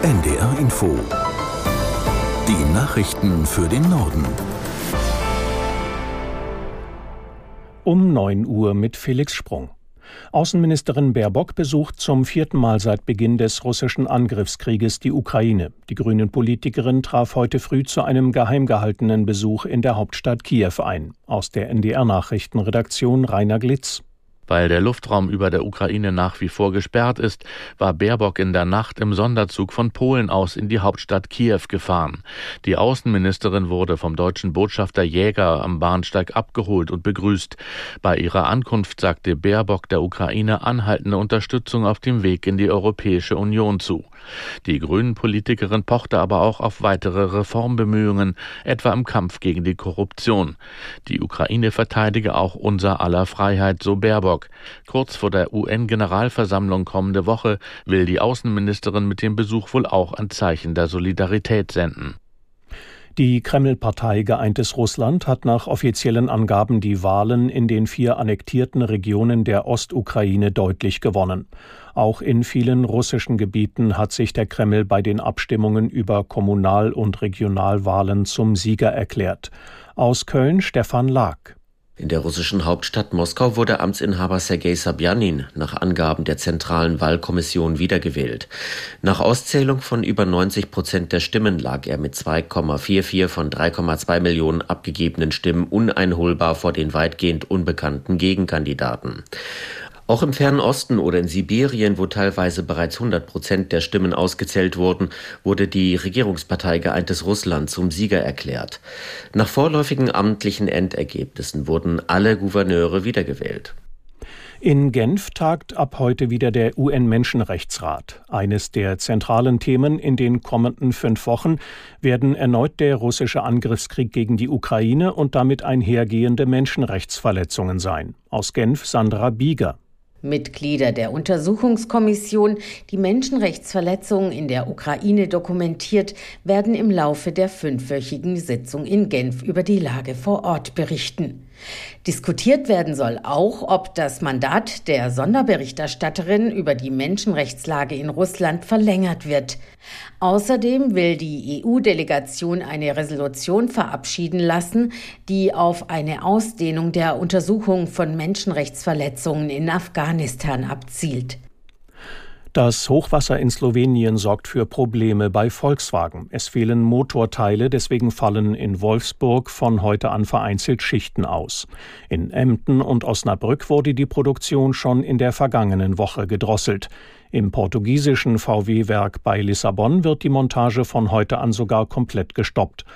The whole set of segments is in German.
NDR Info. Die Nachrichten für den Norden. Um 9 Uhr mit Felix Sprung. Außenministerin Baerbock besucht zum vierten Mal seit Beginn des russischen Angriffskrieges die Ukraine. Die grünen Politikerin traf heute früh zu einem geheim gehaltenen Besuch in der Hauptstadt Kiew ein. Aus der NDR Nachrichtenredaktion Rainer Glitz. Weil der Luftraum über der Ukraine nach wie vor gesperrt ist, war Baerbock in der Nacht im Sonderzug von Polen aus in die Hauptstadt Kiew gefahren. Die Außenministerin wurde vom deutschen Botschafter Jäger am Bahnsteig abgeholt und begrüßt. Bei ihrer Ankunft sagte Baerbock der Ukraine anhaltende Unterstützung auf dem Weg in die Europäische Union zu. Die Grünen-Politikerin pochte aber auch auf weitere Reformbemühungen, etwa im Kampf gegen die Korruption. Die Ukraine verteidige auch unser aller Freiheit, so Baerbock. Hamburg. Kurz vor der UN-Generalversammlung kommende Woche will die Außenministerin mit dem Besuch wohl auch ein Zeichen der Solidarität senden. Die Kreml-Partei Geeintes Russland hat nach offiziellen Angaben die Wahlen in den vier annektierten Regionen der Ostukraine deutlich gewonnen. Auch in vielen russischen Gebieten hat sich der Kreml bei den Abstimmungen über Kommunal- und Regionalwahlen zum Sieger erklärt. Aus Köln Stefan Lag. In der russischen Hauptstadt Moskau wurde Amtsinhaber Sergei Sabjanin nach Angaben der Zentralen Wahlkommission wiedergewählt. Nach Auszählung von über 90 Prozent der Stimmen lag er mit 2,44 von 3,2 Millionen abgegebenen Stimmen uneinholbar vor den weitgehend unbekannten Gegenkandidaten. Auch im fernen Osten oder in Sibirien, wo teilweise bereits 100 Prozent der Stimmen ausgezählt wurden, wurde die Regierungspartei Geeintes Russland zum Sieger erklärt. Nach vorläufigen amtlichen Endergebnissen wurden alle Gouverneure wiedergewählt. In Genf tagt ab heute wieder der UN-Menschenrechtsrat. Eines der zentralen Themen in den kommenden fünf Wochen werden erneut der russische Angriffskrieg gegen die Ukraine und damit einhergehende Menschenrechtsverletzungen sein. Aus Genf Sandra Bieger. Mitglieder der Untersuchungskommission, die Menschenrechtsverletzungen in der Ukraine dokumentiert, werden im Laufe der fünfwöchigen Sitzung in Genf über die Lage vor Ort berichten. Diskutiert werden soll auch, ob das Mandat der Sonderberichterstatterin über die Menschenrechtslage in Russland verlängert wird. Außerdem will die EU-Delegation eine Resolution verabschieden lassen, die auf eine Ausdehnung der Untersuchung von Menschenrechtsverletzungen in Afghanistan abzielt. Das Hochwasser in Slowenien sorgt für Probleme bei Volkswagen. Es fehlen Motorteile, deswegen fallen in Wolfsburg von heute an vereinzelt Schichten aus. In Emden und Osnabrück wurde die Produktion schon in der vergangenen Woche gedrosselt. Im portugiesischen VW-Werk bei Lissabon wird die Montage von heute an sogar komplett gestoppt.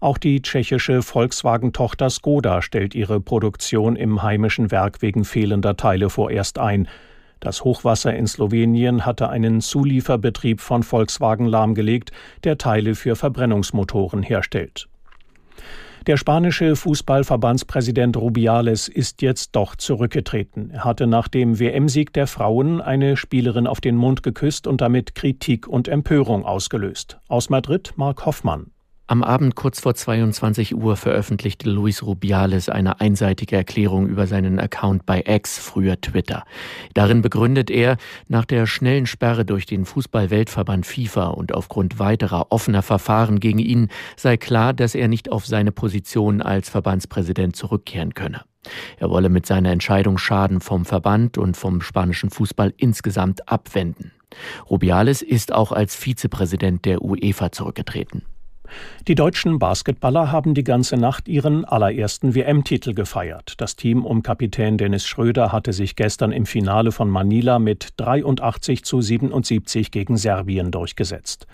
Auch die tschechische Volkswagen-Tochter Skoda stellt ihre Produktion im heimischen Werk wegen fehlender Teile vorerst ein. Das Hochwasser in Slowenien hatte einen Zulieferbetrieb von Volkswagen lahmgelegt, der Teile für Verbrennungsmotoren herstellt. Der spanische Fußballverbandspräsident Rubiales ist jetzt doch zurückgetreten. Er hatte nach dem WM-Sieg der Frauen eine Spielerin auf den Mund geküsst und damit Kritik und Empörung ausgelöst. Aus Madrid Mark Hoffmann. Am Abend kurz vor 22 Uhr veröffentlichte Luis Rubiales eine einseitige Erklärung über seinen Account bei X, früher Twitter. Darin begründet er, nach der schnellen Sperre durch den Fußball-Weltverband FIFA und aufgrund weiterer offener Verfahren gegen ihn sei klar, dass er nicht auf seine Position als Verbandspräsident zurückkehren könne. Er wolle mit seiner Entscheidung Schaden vom Verband und vom spanischen Fußball insgesamt abwenden. Rubiales ist auch als Vizepräsident der UEFA zurückgetreten. Die deutschen Basketballer haben die ganze Nacht ihren allerersten WM-Titel gefeiert. Das Team um Kapitän Dennis Schröder hatte sich gestern im Finale von Manila mit 83 zu 77 gegen Serbien durchgesetzt.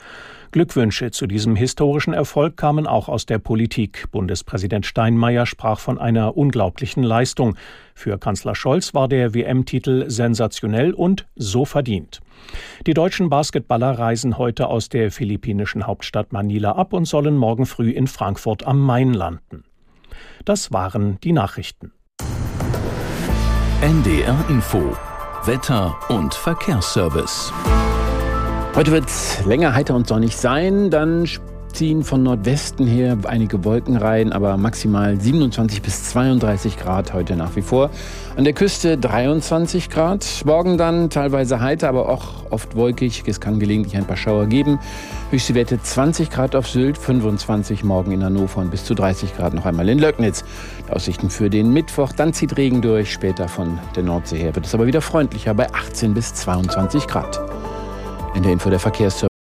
Glückwünsche zu diesem historischen Erfolg kamen auch aus der Politik. Bundespräsident Steinmeier sprach von einer unglaublichen Leistung. Für Kanzler Scholz war der WM-Titel sensationell und so verdient. Die deutschen Basketballer reisen heute aus der philippinischen Hauptstadt Manila ab und sollen morgen früh in Frankfurt am Main landen. Das waren die Nachrichten. NDR Info Wetter und Verkehrsservice. Heute wird es länger heiter und sonnig sein, dann ziehen von Nordwesten her einige Wolkenreihen, aber maximal 27 bis 32 Grad heute nach wie vor. An der Küste 23 Grad. Morgen dann teilweise heiter, aber auch oft wolkig. Es kann gelegentlich ein paar Schauer geben. Höchste Werte 20 Grad auf Sylt, 25 morgen in Hannover und bis zu 30 Grad noch einmal in Löcknitz. Die Aussichten für den Mittwoch, dann zieht Regen durch. Später von der Nordsee her wird es aber wieder freundlicher bei 18 bis 22 Grad. In der Info der Verkehrsservice